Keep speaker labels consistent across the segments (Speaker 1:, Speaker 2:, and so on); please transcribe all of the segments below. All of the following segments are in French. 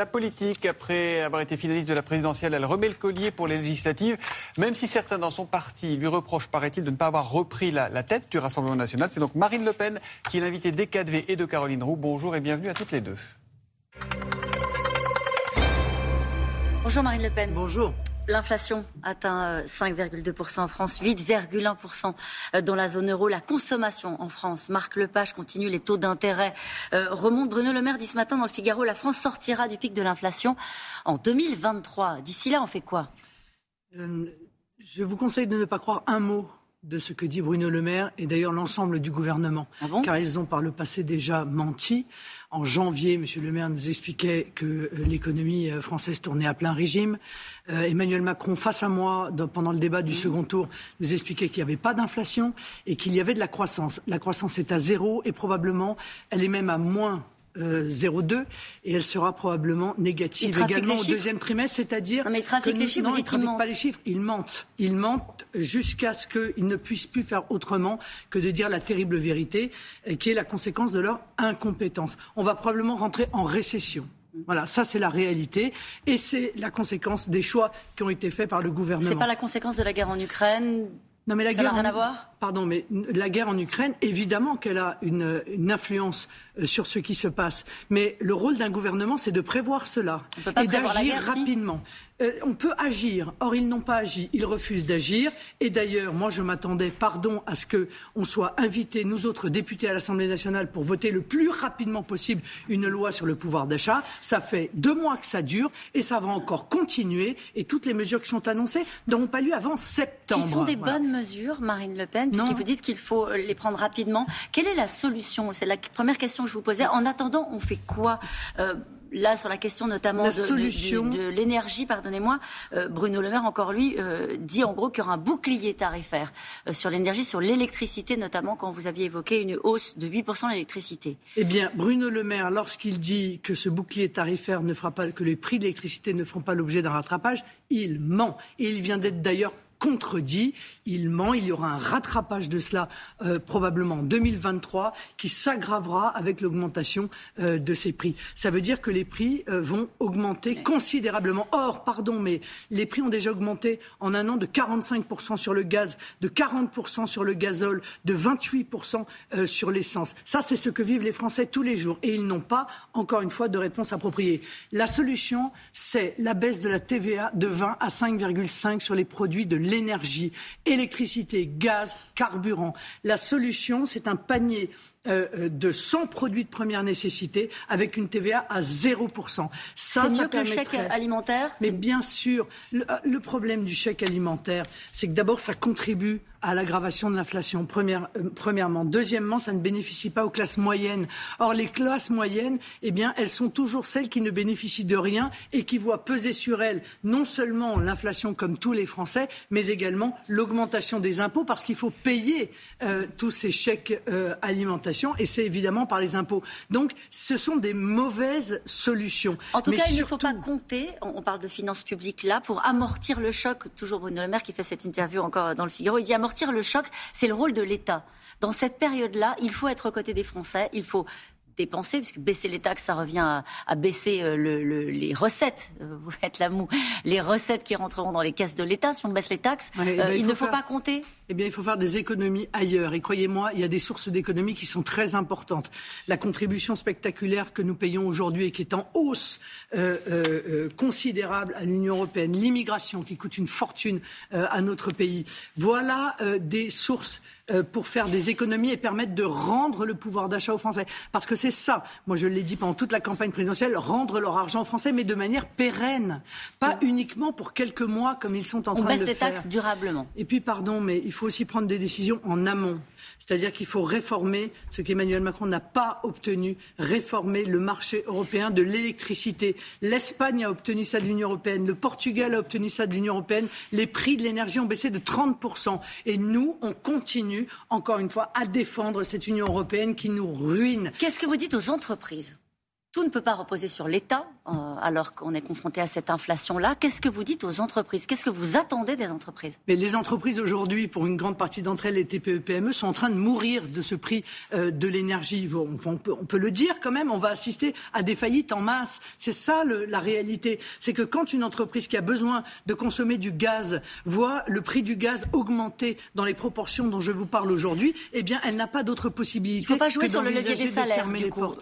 Speaker 1: la politique. Après avoir été finaliste de la présidentielle, elle remet le collier pour les législatives, même si certains dans son parti lui reprochent, paraît-il, de ne pas avoir repris la, tête du Rassemblement national. C'est donc Marine Le Pen qui est l'invitée des 4V et de Caroline Roux. Bonjour et bienvenue à toutes les deux.
Speaker 2: Bonjour Marine Le Pen.
Speaker 3: Bonjour.
Speaker 2: L'inflation atteint 5,2% euh, en France, 8,1% euh, dans la zone euro. La consommation en France, Marc Lepage continue, les taux d'intérêt euh, remontent. Bruno Le Maire dit ce matin dans le Figaro, la France sortira du pic de l'inflation en 2023. D'ici là, on fait quoi?
Speaker 3: Je vous conseille de ne pas croire un mot de ce que dit Bruno Le Maire et d'ailleurs l'ensemble du gouvernement,
Speaker 2: ah
Speaker 3: car ils ont par le passé déjà menti. En janvier, M. Le Maire nous expliquait que euh, l'économie euh, française tournait à plein régime. Euh, Emmanuel Macron, face à moi, pendant le débat du second tour, nous expliquait qu'il n'y avait pas d'inflation et qu'il y avait de la croissance. La croissance est à zéro et probablement, elle est même à moins 0,2 euh, et elle sera probablement négative également au deuxième trimestre, c'est-à-dire
Speaker 2: mais trafic les chiffres,
Speaker 3: non,
Speaker 2: il
Speaker 3: trafique pas les chiffres, il mente, il mente jusqu'à ce qu'ils ne puissent plus faire autrement que de dire la terrible vérité, euh, qui est la conséquence de leur incompétence. On va probablement rentrer en récession. Voilà, ça c'est la réalité et c'est la conséquence des choix qui ont été faits par le gouvernement.
Speaker 2: C'est pas la conséquence de la guerre en Ukraine,
Speaker 3: non, mais la
Speaker 2: ça
Speaker 3: guerre
Speaker 2: n'a rien à voir?
Speaker 3: Pardon, mais la guerre en Ukraine, évidemment qu'elle a une, influence sur ce qui se passe. Mais le rôle d'un gouvernement, c'est de prévoir cela et d'agir rapidement. Euh, on peut agir. Or, ils n'ont pas agi. Ils refusent d'agir. Et d'ailleurs, moi, je m'attendais, pardon, à ce qu'on soit invités, nous autres députés à l'Assemblée nationale, pour voter le plus rapidement possible une loi sur le pouvoir d'achat. Ça fait deux mois que ça dure et ça va encore continuer. Et toutes les mesures qui sont annoncées n'auront pas lieu avant septembre.
Speaker 2: Qui sont des bonnes mesures, Marine Le Pen, puisque vous dites qu'il faut euh, les prendre rapidement. Quelle est la solution? C'est la première question que je vous posais. En attendant, on fait quoi euh, là, sur la question notamment de, l'énergie, pardonnez-moi, euh, Bruno Le Maire, encore lui, euh, dit en gros qu'il y aura un bouclier tarifaire sur l'énergie, sur l'électricité, notamment quand vous aviez évoqué une hausse de 8% de l'électricité.
Speaker 3: Eh bien, Bruno Le Maire, lorsqu'il dit que ce bouclier tarifaire ne fera pas, que les prix de l'électricité ne feront pas l'objet d'un rattrapage, il ment. Et il vient d'être d'ailleurs contredit, il ment, il y aura un rattrapage de cela euh, probablement en 2023 qui s'aggravera avec l'augmentation euh, de ces prix. Ça veut dire que les prix euh, vont augmenter considérablement. Or, pardon, mais les prix ont déjà augmenté en un an de 45% sur le gaz, de 40% sur le gazole, de 28% sur l'essence. Ça, c'est ce que vivent les Français tous les jours et ils n'ont pas, encore une fois, de réponse appropriée. La solution, c'est la baisse de la TVA de 20 à 5,5 sur les produits de l'énergie, électricité, gaz, carburant. La solution, c'est un panier euh, euh, de 100 produits de première nécessité avec une TVA à 0%.
Speaker 2: Ça, c'est mieux que le chèque alimentaire
Speaker 3: Mais bien sûr, le, le problème du chèque alimentaire, c'est que d'abord, ça contribue à l'aggravation de l'inflation, première, euh, premièrement. Deuxièmement, ça ne bénéficie pas aux classes moyennes. Or, les classes moyennes, eh bien, elles sont toujours celles qui ne bénéficient de rien et qui voient peser sur elles non seulement l'inflation comme tous les Français, mais également l'augmentation des impôts parce qu'il faut payer euh, tous ces chèques euh, et c'est évidemment par les impôts. Donc, ce sont des mauvaises solutions.
Speaker 2: En tout cas, il ne faut pas compter, on parle de finances publiques là, pour amortir le choc. Toujours Bruno Le Maire qui fait cette interview encore dans le Figaro, il dit amortir le choc, c'est le rôle de l'État. Dans cette période-là, il faut être aux côtés des Français, il faut dépenser, puisque baisser les taxes, ça revient à, baisser euh, les recettes. Euh, vous faites la moue. Les recettes qui rentreront dans les caisses de l'État si on baisse les taxes. Eh ben, euh, il, ne faut pas compter.
Speaker 3: Eh bien, il faut faire des économies ailleurs. Et croyez-moi, il y a des sources d'économies qui sont très importantes. La contribution spectaculaire que nous payons aujourd'hui et qui est en hausse considérable à l'Union européenne, l'immigration qui coûte une fortune à notre pays. Voilà des sources pour faire des économies et permettre de rendre le pouvoir d'achat aux Français. Parce que c'est ça, moi je l'ai dit pendant toute la campagne présidentielle, rendre leur argent aux Français, mais de manière pérenne. Pas uniquement pour quelques mois comme ils sont en train de le faire.
Speaker 2: On baisse les taxes durablement.
Speaker 3: Et puis, pardon, mais il faut aussi prendre des décisions en amont. C'est-à-dire qu'il faut réformer ce qu'Emmanuel Macron n'a pas obtenu, réformer le marché européen de l'électricité. L'Espagne a obtenu ça de l'Union européenne, le Portugal a obtenu ça de l'Union européenne. Les prix de l'énergie ont baissé de 30%. Et nous, on continue, encore une fois, à défendre cette Union européenne qui nous ruine.
Speaker 2: Qu'est-ce que vous dites aux entreprises? Tout ne peut pas reposer sur l'État, euh, alors qu'on est confronté à cette inflation-là. Qu'est-ce que vous dites aux entreprises? Qu'est-ce que vous attendez des entreprises?
Speaker 3: Mais les entreprises aujourd'hui, pour une grande partie d'entre elles, les TPE-PME, sont en train de mourir de ce prix euh, de l'énergie. On, on, peut, le dire quand même, on va assister à des faillites en masse. C'est ça le, la réalité. C'est que quand une entreprise qui a besoin de consommer du gaz voit le prix du gaz augmenter dans les proportions dont je vous parle aujourd'hui, eh bien, elle n'a pas d'autre possibilité
Speaker 2: Il faut pas jouer sur le levier des salaires, du coup.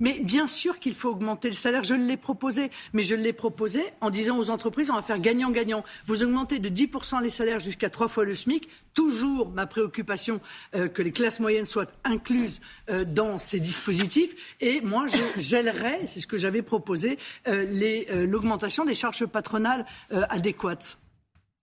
Speaker 3: Mais bien sûr qu'il faut augmenter le salaire. Je l'ai proposé. Mais je l'ai proposé en disant aux entreprises, on va faire gagnant-gagnant. Vous augmentez de 10% les salaires jusqu'à trois fois le SMIC. Toujours ma préoccupation euh, que les classes moyennes soient incluses euh, dans ces dispositifs. Et moi, je gèlerais, c'est ce que j'avais proposé, euh, l'augmentation des charges patronales adéquates.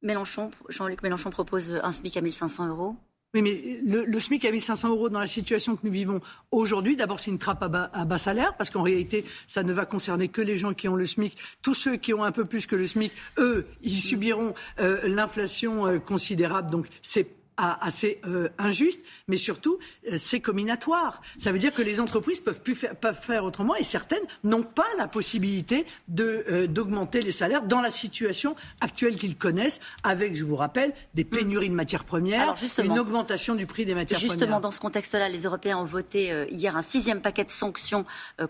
Speaker 2: Mélenchon, Jean-Luc Mélenchon propose un SMIC à 1500 euros.
Speaker 3: Oui, mais le, SMIC à 1500 euros dans la situation que nous vivons aujourd'hui, d'abord c'est une trappe à bas, salaire, parce qu'en réalité, ça ne va concerner que les gens qui ont le SMIC. Tous ceux qui ont un peu plus que le SMIC, eux, ils subiront euh, l'inflation euh, considérable. Donc c'est assez euh, injuste, mais surtout euh, c'est combinatoire. Ça veut dire que les entreprises peuvent plus faire, peuvent faire autrement et certaines n'ont pas la possibilité de euh, d'augmenter les salaires dans la situation actuelle qu'ils connaissent, avec, je vous rappelle, des pénuries de matières premières, une augmentation du prix des matières
Speaker 2: premières. Justement, dans ce contexte-là, les Européens ont voté hier un sixième paquet de sanctions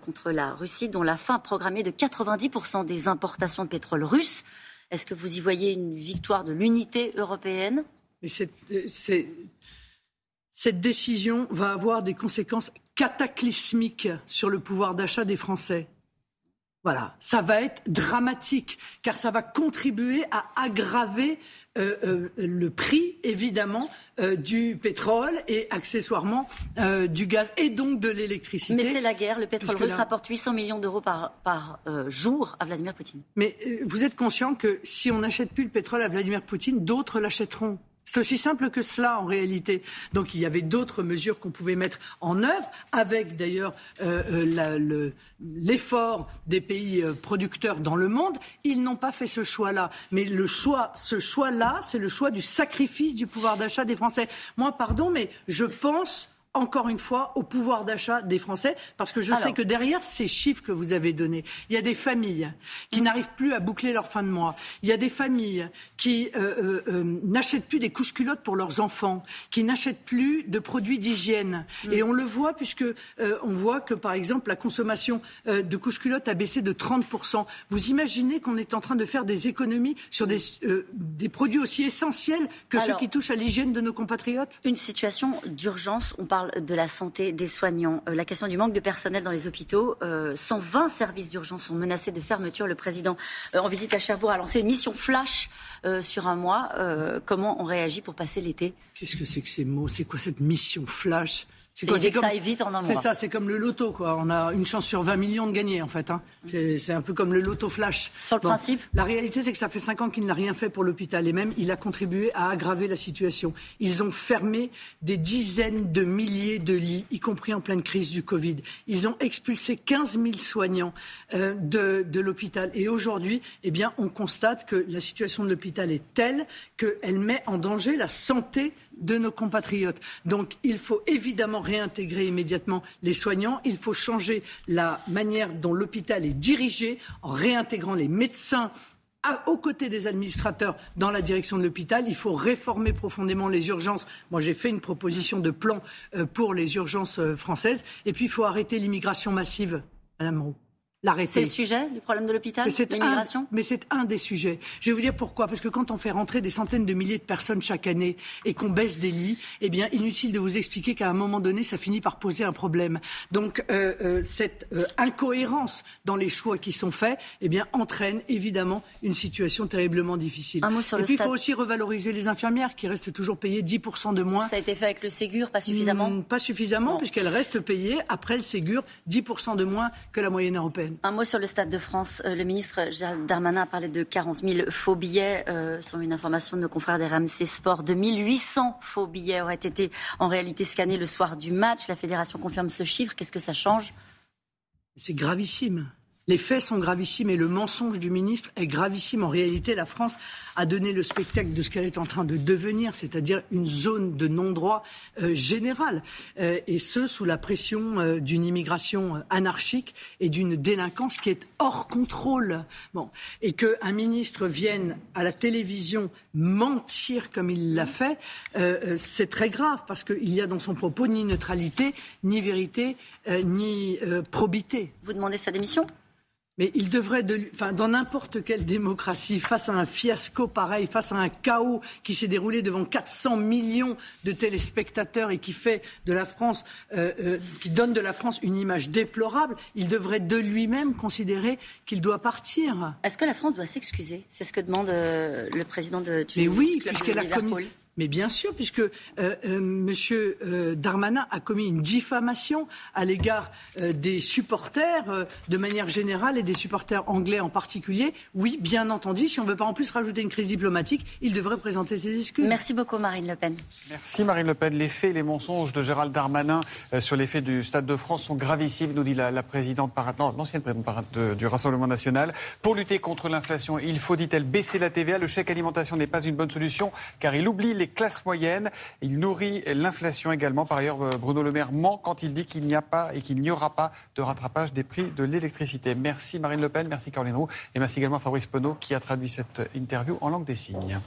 Speaker 2: contre la Russie, dont la fin programmée de 90% des importations de pétrole russe. Est-ce que vous y voyez une victoire de l'unité européenne?
Speaker 3: Mais cette décision va avoir des conséquences cataclysmiques sur le pouvoir d'achat des Français. Voilà, ça va être dramatique, car ça va contribuer à aggraver euh, euh, le prix, évidemment, euh, du pétrole et accessoirement du gaz et donc de l'électricité.
Speaker 2: Mais c'est la guerre. Le pétrole russe rapporte 800 millions d'euros par, par jour à Vladimir Poutine.
Speaker 3: Mais vous êtes conscient que si on n'achète plus le pétrole à Vladimir Poutine, d'autres l'achèteront. C'est aussi simple que cela en réalité. Donc il y avait d'autres mesures qu'on pouvait mettre en œuvre, avec d'ailleurs euh, euh l'effort des pays euh, producteurs dans le monde. Ils n'ont pas fait ce choix-là. Mais le choix, ce choix-là, c'est le choix du sacrifice du pouvoir d'achat des Français. Moi, pardon, mais je pense encore une fois, au pouvoir d'achat des Français, parce que je sais que derrière ces chiffres que vous avez donnés, il y a des familles qui mm. n'arrivent plus à boucler leur fin de mois. Il y a des familles qui euh, euh, euh, n'achètent plus des couches culottes pour leurs enfants, qui n'achètent plus de produits d'hygiène. Mm. Et on le voit puisque on voit que, par exemple, la consommation de couches culottes a baissé de 30 Vous imaginez qu'on est en train de faire des économies sur des, des produits aussi essentiels que ceux qui touchent à l'hygiène de nos compatriotes?
Speaker 2: Une situation d'urgence. On parle de la santé des soignants. Euh, la question du manque de personnel dans les hôpitaux. 120 euh, services d'urgence sont menacés de fermeture. Le président, euh, en visite à Cherbourg, a lancé une mission flash sur un mois. comment on réagit pour passer l'été?
Speaker 3: Qu'est-ce que c'est que ces mots? C'est quoi cette mission flash?
Speaker 2: C'est comme, ça vite en un
Speaker 3: C'est ça, c'est comme le loto, quoi. On a une chance sur 20 millions de gagner, en fait. Hein. C'est un peu comme le loto flash.
Speaker 2: Sur le principe
Speaker 3: La réalité, c'est que ça fait 5 ans qu'il n'a rien fait pour l'hôpital. Et même, il a contribué à aggraver la situation. Ils ont fermé des dizaines de milliers de lits, y compris en pleine crise du Covid. Ils ont expulsé 15 000 soignants euh, de, de l'hôpital. Et aujourd'hui, eh bien, on constate que la situation de l'hôpital est telle qu'elle met en danger la santé de nos compatriotes. Donc il faut évidemment réintégrer immédiatement les soignants, il faut changer la manière dont l'hôpital est dirigé en réintégrant les médecins aux côtés des administrateurs dans la direction de l'hôpital. Il faut réformer profondément les urgences. Moi, j'ai fait une proposition de plan euh, pour les urgences euh, françaises. Et puis, il faut arrêter l'immigration massive, Madame Roux.
Speaker 2: C'est le sujet du problème de l'hôpital, l'immigration?
Speaker 3: Mais c'est un des sujets. Je vais vous dire pourquoi. Parce que quand on fait rentrer des centaines de milliers de personnes chaque année et qu'on baisse des lits, eh bien, inutile de vous expliquer qu'à un moment donné, ça finit par poser un problème. Donc, euh, euh, cette euh, incohérence dans les choix qui sont faits, eh bien, entraîne évidemment une situation terriblement difficile.
Speaker 2: Un mot sur
Speaker 3: et
Speaker 2: puis,
Speaker 3: il faut aussi revaloriser les infirmières qui restent toujours payées 10% de moins.
Speaker 2: Ça a été fait avec le Ségur, pas suffisamment?
Speaker 3: Hmm, Pas suffisamment, puisqu'elles restent payées, après le Ségur, 10% de moins que la moyenne européenne.
Speaker 2: Un mot sur le Stade de France. Euh, le ministre Gérald Darmanin a parlé de 40 000 faux billets. Euh, selon une information de nos confrères des RMC Sport, 2800 faux billets auraient été en réalité scannés le soir du match. La fédération confirme ce chiffre. Qu'est-ce que ça change?
Speaker 3: C'est gravissime. Les faits sont gravissimes et le mensonge du ministre est gravissime. En réalité, la France a donné le spectacle de ce qu'elle est en train de devenir, c'est-à-dire une zone de non-droit euh, générale, euh, et ce, sous la pression euh, d'une immigration anarchique et d'une délinquance qui est hors contrôle. Et qu'un ministre vienne à la télévision mentir comme il l'a fait, c'est très grave, parce qu'il y a dans son propos ni neutralité, ni vérité, ni probité.
Speaker 2: Vous demandez sa démission?
Speaker 3: Mais il devrait, de, enfin, dans n'importe quelle démocratie, face à un fiasco pareil, face à un chaos qui s'est déroulé devant 400 millions de téléspectateurs et qui fait de la France, euh, euh, qui donne de la France une image déplorable, il devrait de lui-même considérer qu'il doit partir.
Speaker 2: Est-ce que la France doit s'excuser? C'est ce que demande euh, le président de.
Speaker 3: Du, Mais oui, puisqu'elle a commis. Mais bien sûr, puisque euh, euh, Monsieur euh, Darmanin a commis une diffamation à l'égard des supporters de manière générale et des supporters anglais en particulier. Oui, bien entendu, si on ne veut pas en plus rajouter une crise diplomatique, il devrait présenter ses excuses.
Speaker 2: Merci beaucoup, Marine Le Pen.
Speaker 1: Merci, Marine Le Pen. Les faits et les mensonges de Gérald Darmanin sur les faits du Stade de France sont gravissimes, nous dit la, présidente par... l'ancienne présidente du Rassemblement national. Pour lutter contre l'inflation, il faut, dit-elle, baisser la TVA. Le chèque alimentation n'est pas une bonne solution, car il oublie les les classes moyennes. Il nourrit l'inflation également. Par ailleurs, euh, Bruno Le Maire ment quand il dit qu'il n'y a pas et qu'il n'y aura pas de rattrapage des prix de l'électricité. Merci Marine Le Pen, merci Caroline Roux et merci également Fabrice Penaud qui a traduit cette interview en langue des signes.